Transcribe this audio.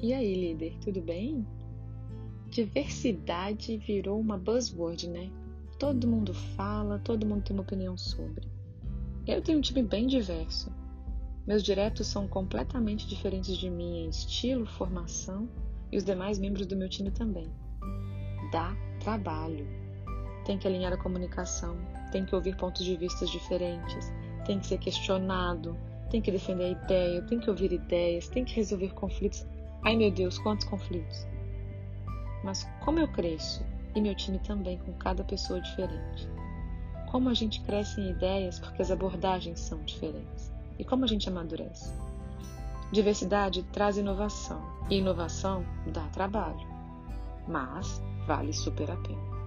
E aí, líder, tudo bem? Diversidade virou uma buzzword, né? Todo mundo fala, todo mundo tem uma opinião sobre. Eu tenho um time bem diverso. Meus diretos são completamente diferentes de mim em estilo, formação e os demais membros do meu time também. Dá trabalho. Tem que alinhar a comunicação, tem que ouvir pontos de vista diferentes, tem que ser questionado, tem que defender a ideia, tem que ouvir ideias, tem que resolver conflitos. Ai meu Deus, quantos conflitos! Mas como eu cresço, e meu time também, com cada pessoa diferente. Como a gente cresce em ideias porque as abordagens são diferentes. E como a gente amadurece. Diversidade traz inovação, e inovação dá trabalho, mas vale super a pena.